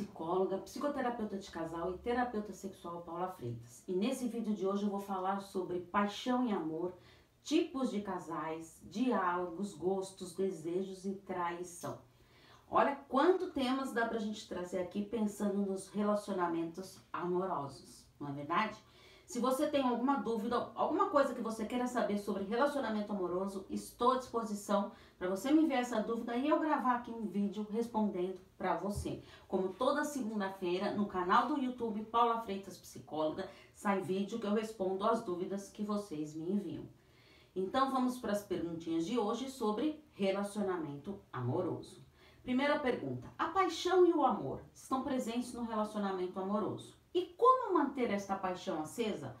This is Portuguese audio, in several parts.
psicóloga, psicoterapeuta de casal e terapeuta sexual Paula Freitas. E nesse vídeo de hoje eu vou falar sobre paixão e amor, tipos de casais, diálogos, gostos, desejos e traição. Olha quanto temas dá pra gente trazer aqui pensando nos relacionamentos amorosos, não é verdade? Se você tem alguma dúvida, alguma coisa que você queira saber sobre relacionamento amoroso, estou à disposição para você me enviar essa dúvida e eu gravar aqui um vídeo respondendo para você. Como toda segunda-feira no canal do YouTube Paula Freitas Psicóloga sai vídeo que eu respondo as dúvidas que vocês me enviam. Então vamos para as perguntinhas de hoje sobre relacionamento amoroso. Primeira pergunta: a paixão e o amor estão presentes no relacionamento amoroso? E como manter esta paixão acesa?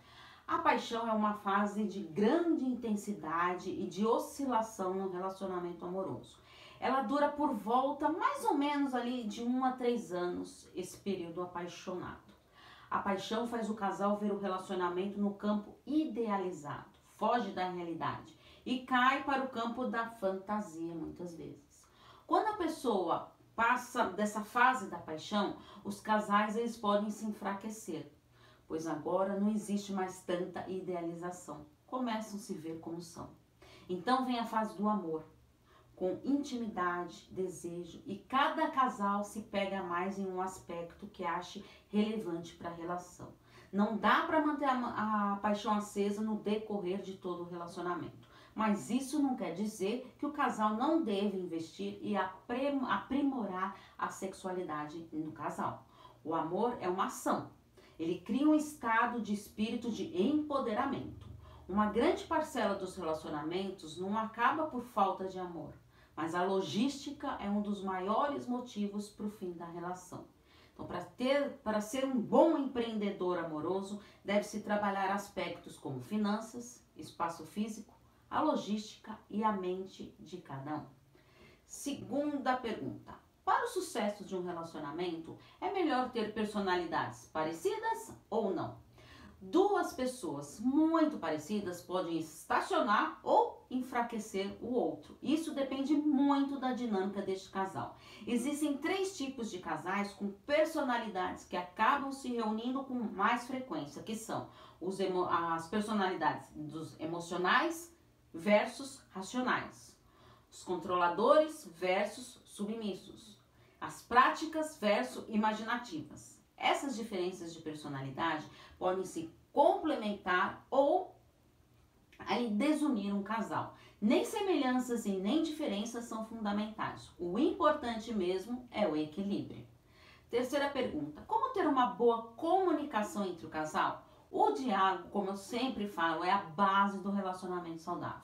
A paixão é uma fase de grande intensidade e de oscilação no relacionamento amoroso. Ela dura por volta mais ou menos ali de um a três anos, esse período apaixonado. A paixão faz o casal ver o relacionamento no campo idealizado, foge da realidade e cai para o campo da fantasia muitas vezes. Quando a pessoa passa dessa fase da paixão, os casais eles podem se enfraquecer, pois agora não existe mais tanta idealização. Começam a se ver como são. Então vem a fase do amor, com intimidade, desejo, e cada casal se pega mais em um aspecto que ache relevante para a relação. Não dá para manter a, a paixão acesa no decorrer de todo o relacionamento. Mas isso não quer dizer que o casal não deve investir e aprimorar a sexualidade no casal. O amor é uma ação. Ele cria um estado de espírito de empoderamento. Uma grande parcela dos relacionamentos não acaba por falta de amor, mas a logística é um dos maiores motivos para o fim da relação. Então, para ter, para ser um bom empreendedor amoroso, deve-se trabalhar aspectos como finanças, espaço físico, a logística e a mente de cada um. Segunda pergunta: para o sucesso de um relacionamento, é melhor ter personalidades parecidas ou não? Duas pessoas muito parecidas podem estacionar ou enfraquecer o outro. Isso depende muito da dinâmica deste casal. Existem três tipos de casais com personalidades que acabam se reunindo com mais frequência, que são as personalidades dos emocionais, versus racionais, os controladores versus submissos, as práticas versus imaginativas. Essas diferenças de personalidade podem se complementar ou aí desunir um casal. Nem semelhanças e nem diferenças são fundamentais. O importante mesmo é o equilíbrio. Terceira pergunta: como ter uma boa comunicação entre o casal? O diálogo, como eu sempre falo, é a base do relacionamento saudável.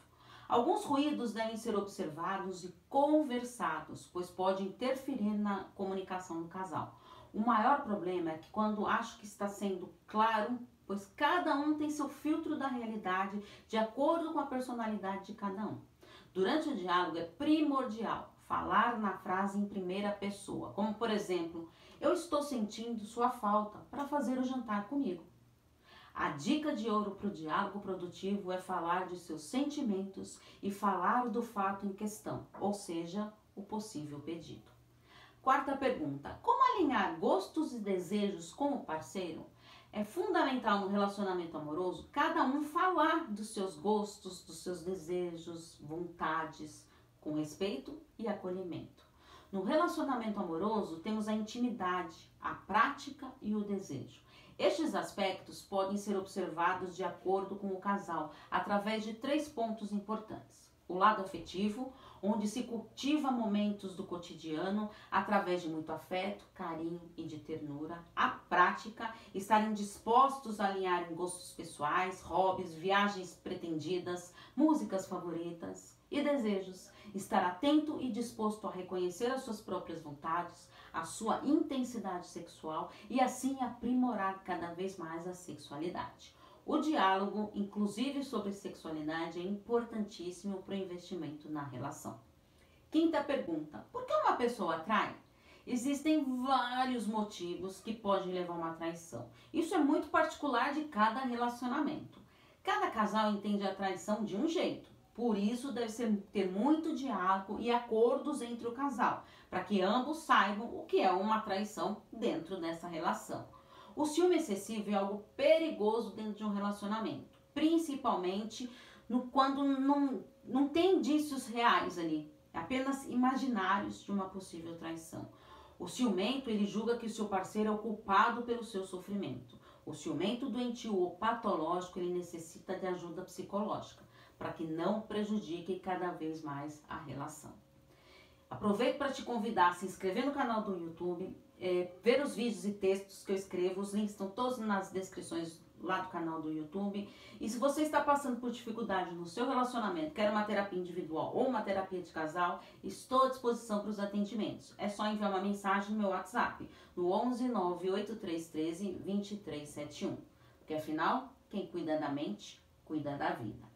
Alguns ruídos devem ser observados e conversados, pois pode interferir na comunicação do casal. O maior problema é que quando acho que está sendo claro, pois cada um tem seu filtro da realidade de acordo com a personalidade de cada um. Durante o diálogo é primordial falar na frase em primeira pessoa, como por exemplo, eu estou sentindo sua falta para fazer o jantar comigo. A dica de ouro para o diálogo produtivo é falar de seus sentimentos e falar do fato em questão, ou seja, o possível pedido. Quarta pergunta: como alinhar gostos e desejos com o parceiro? É fundamental no relacionamento amoroso cada um falar dos seus gostos, dos seus desejos, vontades, com respeito e acolhimento. No relacionamento amoroso, temos a intimidade, a prática e o desejo. Estes aspectos podem ser observados de acordo com o casal através de três pontos importantes: o lado afetivo, onde se cultiva momentos do cotidiano através de muito afeto, carinho e de ternura. A prática, estarem dispostos a alinhar em gostos pessoais, hobbies, viagens pretendidas, músicas favoritas e desejos, estar atento e disposto a reconhecer as suas próprias vontades, a sua intensidade sexual e assim aprimorar cada vez mais a sexualidade. O diálogo, inclusive sobre sexualidade, é importantíssimo para o investimento na relação. Quinta pergunta: por que uma pessoa atrai? Existem vários motivos que podem levar a uma traição. Isso é muito particular de cada relacionamento. Cada casal entende a traição de um jeito Por isso, deve ser, ter muito diálogo e acordos entre o casal, para que ambos saibam o que é uma traição dentro dessa relação. O ciúme excessivo é algo perigoso dentro de um relacionamento, principalmente no, quando não, não tem indícios reais ali, é apenas imaginários de uma possível traição. O ciumento, ele julga que o seu parceiro é o culpado pelo seu sofrimento. O ciumento doentio ou patológico, ele necessita de ajuda psicológica para que não prejudique cada vez mais a relação. Aproveito para te convidar a se inscrever no canal do YouTube, é, ver os vídeos e textos que eu escrevo, os links estão todos nas descrições lá do canal do YouTube. E se você está passando por dificuldade no seu relacionamento, quer uma terapia individual ou uma terapia de casal, estou à disposição para os atendimentos. É só enviar uma mensagem no meu WhatsApp, no 11 98313 2371. Porque afinal, quem cuida da mente, cuida da vida.